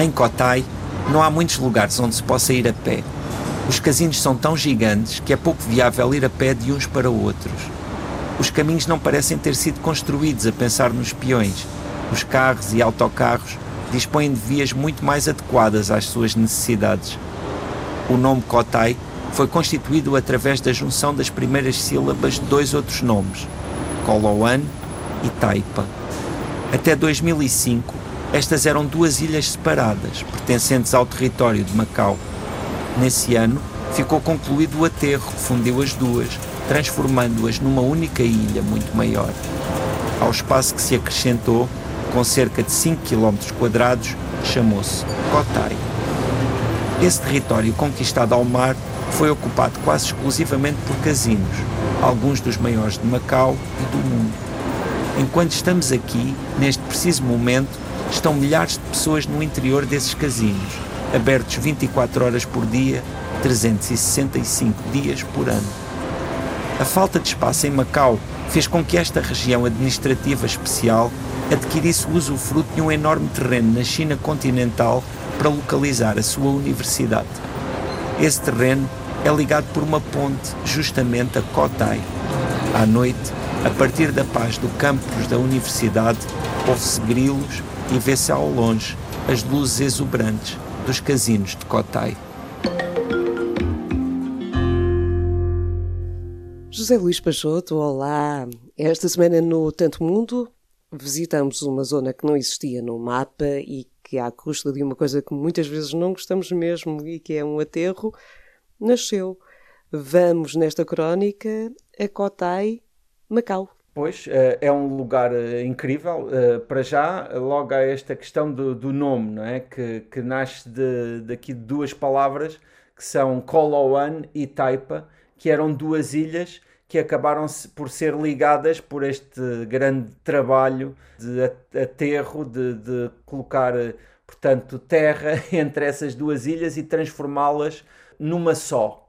Em Kotai, não há muitos lugares onde se possa ir a pé. Os casinos são tão gigantes que é pouco viável ir a pé de uns para outros. Os caminhos não parecem ter sido construídos a pensar nos peões. Os carros e autocarros dispõem de vias muito mais adequadas às suas necessidades. O nome Kotai foi constituído através da junção das primeiras sílabas de dois outros nomes, Koloan e Taipa. Até 2005, estas eram duas ilhas separadas, pertencentes ao território de Macau. Nesse ano, ficou concluído o aterro que fundiu as duas, transformando-as numa única ilha muito maior. Ao espaço que se acrescentou, com cerca de 5 km chamou-se Kotai. Esse território conquistado ao mar foi ocupado quase exclusivamente por casinos, alguns dos maiores de Macau e do mundo. Enquanto estamos aqui, neste preciso momento, estão milhares de pessoas no interior desses casinos, abertos 24 horas por dia, 365 dias por ano. A falta de espaço em Macau fez com que esta região administrativa especial adquirisse o usufruto de um enorme terreno na China continental para localizar a sua universidade. Esse terreno é ligado por uma ponte justamente a Kotai. À noite, a partir da paz do campus da universidade, ouve-se grilos e vê-se ao longe as luzes exuberantes dos casinos de Kotai. José Luís Pachoto, olá. Esta semana no Tanto Mundo visitamos uma zona que não existia no mapa e que, à custa de uma coisa que muitas vezes não gostamos mesmo e que é um aterro, nasceu. Vamos nesta crónica a Cotai, Macau. Pois, eh, é um lugar eh, incrível. Eh, para já, logo há esta questão do, do nome, não é? Que, que nasce de, daqui de duas palavras que são Koloan e Taipa, que eram duas ilhas que acabaram por ser ligadas por este grande trabalho de aterro, de, de colocar, portanto, terra entre essas duas ilhas e transformá-las numa só.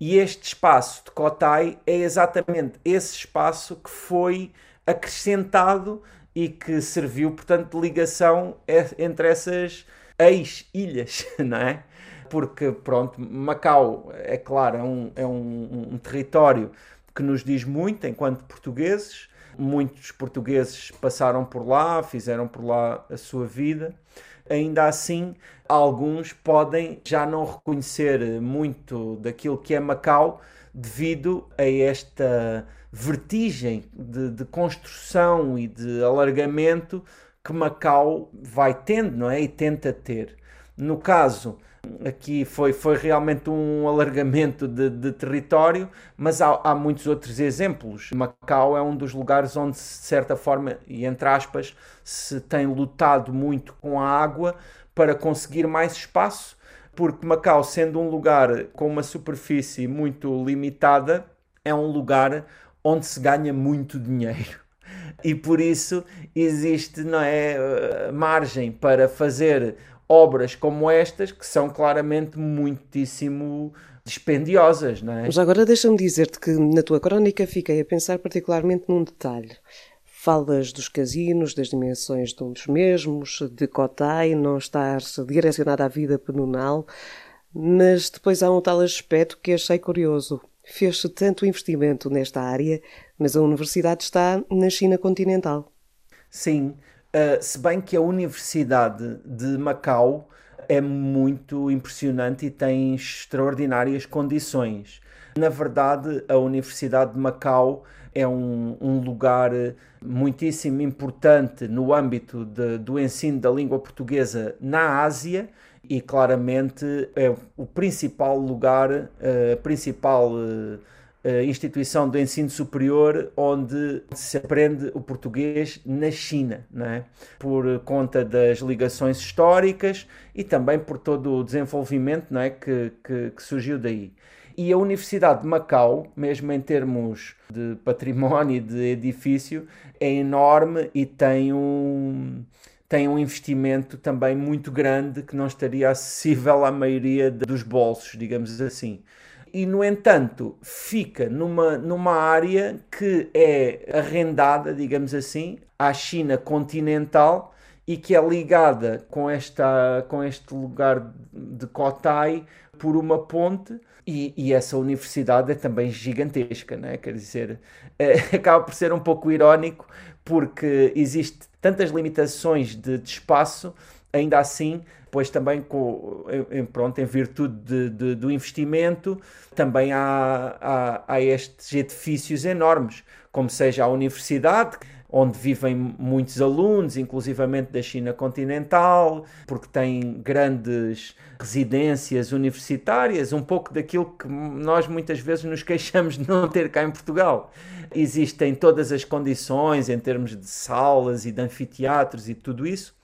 E este espaço de Kotai é exatamente esse espaço que foi acrescentado e que serviu, portanto, de ligação entre essas ex-ilhas, não é? Porque, pronto, Macau, é claro, é um, é um, um território que nos diz muito enquanto portugueses. Muitos portugueses passaram por lá, fizeram por lá a sua vida. Ainda assim, alguns podem já não reconhecer muito daquilo que é Macau devido a esta vertigem de, de construção e de alargamento que Macau vai tendo, não é? E tenta ter. No caso Aqui foi, foi realmente um alargamento de, de território, mas há, há, muitos outros exemplos. Macau é um dos lugares onde, de certa forma, e entre aspas, se tem lutado muito com a água para conseguir mais espaço, porque Macau, sendo um lugar com uma superfície muito limitada, é um lugar onde se ganha muito dinheiro. E por isso existe não é, eh, margem para fazer obras como estas que são claramente muitíssimo dispendiosas, não é? Mas agora deixa-me dizer-te que na tua crónica fiquei a pensar particularmente num detalhe. Falas dos casinos, das dimensões dos mesmos, de Cotai, não estar direcionada à vida penunal, mas depois há um tal aspecto que achei curioso. Fez-se tanto investimento nesta área, mas a universidade está na China continental. Sim, Uh, se bem que a Universidade de Macau é muito impressionante e tem extraordinárias condições. Na verdade, a Universidade de Macau é um, um lugar muitíssimo importante no âmbito de, do ensino da língua portuguesa na Ásia e claramente é o principal lugar, a principal instituição de ensino superior onde se aprende o português na China, é? por conta das ligações históricas e também por todo o desenvolvimento é? que, que, que surgiu daí. E a Universidade de Macau, mesmo em termos de património e de edifício, é enorme e tem um, tem um investimento também muito grande que não estaria acessível à maioria dos bolsos, digamos assim e, no entanto, fica numa, numa área que é arrendada, digamos assim, à China continental e que é ligada com, esta, com este lugar de Kotai por uma ponte e, e, essa universidade é também gigantesca, né? quer dizer, é, acaba por ser um pouco irónico porque existe tantas limitações de, de espaço, ainda assim, pois também com, em, pronto, em virtude de, de, do investimento, também há, há, há estes edifícios enormes, como seja a universidade, onde vivem muitos alunos, inclusivamente da China continental, porque tem grandes residências universitárias, um pouco daquilo que nós muitas vezes nos queixamos de não ter cá em Portugal. Existem todas as condições em termos de salas e de anfiteatros e tudo isso,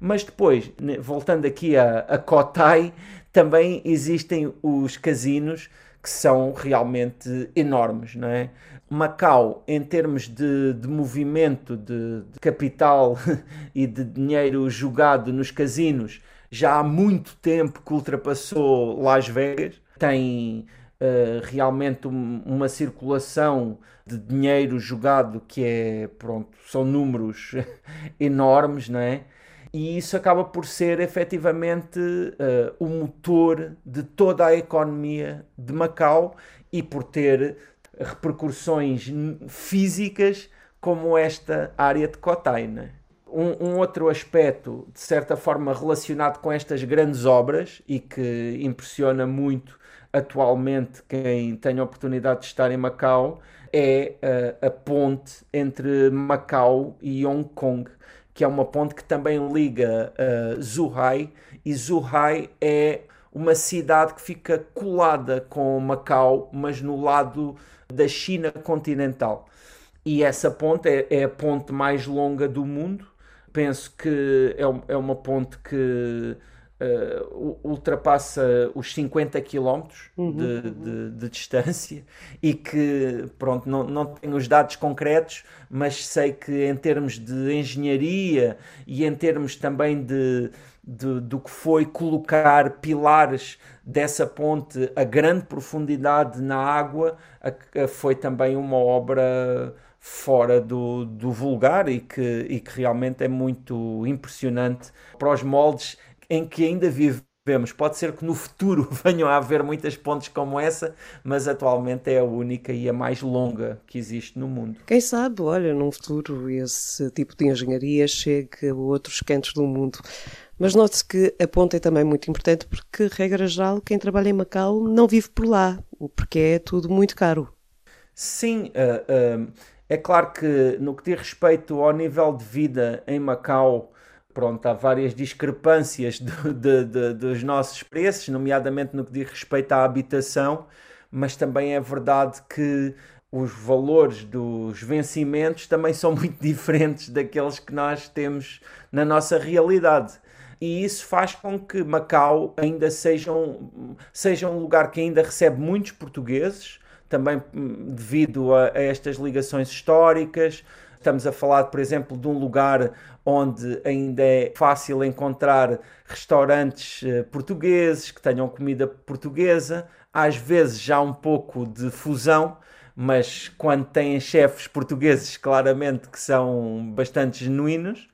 mas depois, voltando aqui a, a Kotai, também existem os casinos que são realmente enormes, não é? Macau, em termos de, de movimento de, de, capital e de dinheiro jogado nos casinos, já há muito tempo que ultrapassou Las Vegas. Tem uh, realmente um, uma circulação de dinheiro jogado que é, pronto, são números enormes, não é? E isso acaba por ser efetivamente uh, o motor de toda a economia de Macau e por ter repercussões físicas como esta área de Kotai. Né? Um, um, outro aspecto, de certa forma, relacionado com estas grandes obras e que impressiona muito atualmente quem tem a oportunidade de estar em Macau é a, a ponte entre Macau e Hong Kong, que é uma ponte que também liga uh, Zhuhai e Zhuhai é uma cidade que fica colada com Macau, mas no lado da China continental. E essa ponte é, é a ponte mais longa do mundo. Penso que é, é uma ponte que uh, ultrapassa os 50 km uhum. de, de, de, distância e que, pronto, não, não tenho os dados concretos, mas sei que em termos de engenharia e em termos também de, de, do que foi colocar pilares dessa ponte a grande profundidade na água, a, a, foi também uma obra fora do, do vulgar e que, e que realmente é muito impressionante para os moldes em que ainda vivemos. Pode ser que no futuro venham a haver muitas pontes como essa, mas atualmente é a única e a mais longa que existe no mundo. Quem sabe, olha, num futuro esse tipo de engenharia chegue a outros cantos do mundo. Mas note-se que a ponte é também muito importante porque, regra geral, quem trabalha em Macau não vive por lá, porque é tudo muito caro. Sim, uh, uh, é claro que no que diz respeito ao nível de vida em Macau, pronto, há várias discrepâncias de, de, dos nossos preços, nomeadamente no que diz respeito à habitação, mas também é verdade que os valores dos vencimentos também são muito diferentes daqueles que nós temos na nossa realidade e isso faz com que Macau ainda seja um, seja um lugar que ainda recebe muitos portugueses, também hum, devido a, a estas ligações históricas. Estamos a falar, por exemplo, de um lugar onde ainda é fácil encontrar restaurantes uh, portugueses que tenham comida portuguesa, às vezes já um pouco de fusão, mas quando têm chefes portugueses, claramente que são bastante genuínos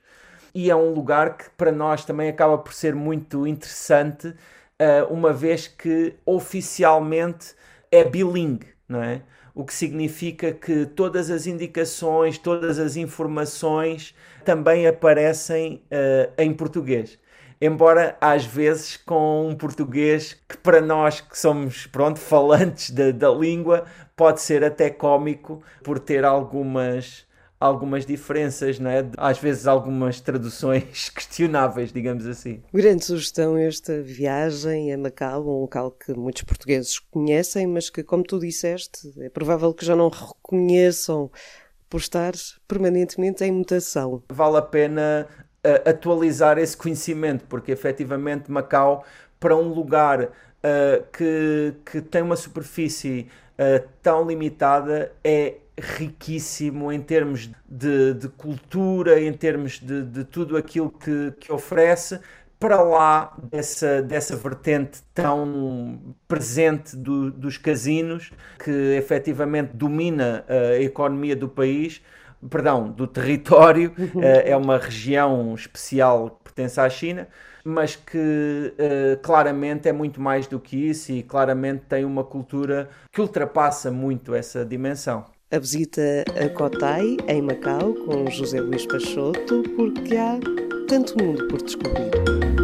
e é um lugar que para nós também acaba por ser muito interessante, uh, uma vez que oficialmente é bilingue, não é? O que significa que todas as indicações, todas as informações também aparecem uh, em português. Embora às vezes com um português que para nós que somos pronto falantes da, da língua pode ser até cômico por ter algumas algumas diferenças, é? às vezes algumas traduções questionáveis, digamos assim. Grande sugestão esta viagem a Macau, um local que muitos portugueses conhecem, mas que, como tu disseste, é provável que já não reconheçam por estar permanentemente em mutação. Vale a pena uh, atualizar esse conhecimento, porque efetivamente Macau, para um lugar uh, que, que tem uma superfície uh, tão limitada, é riquíssimo em termos de, de cultura, em termos de, de tudo aquilo que, que oferece, para lá dessa, dessa vertente tão presente do, dos casinos, que efetivamente domina a economia do país, perdão, do território, uh, é uma região especial que pertence à China, mas que uh, claramente é muito mais do que isso e claramente tem uma cultura que ultrapassa muito essa dimensão. A visita a Cotai, em Macau, com José Luís Peixoto, porque há tanto mundo por descobrir.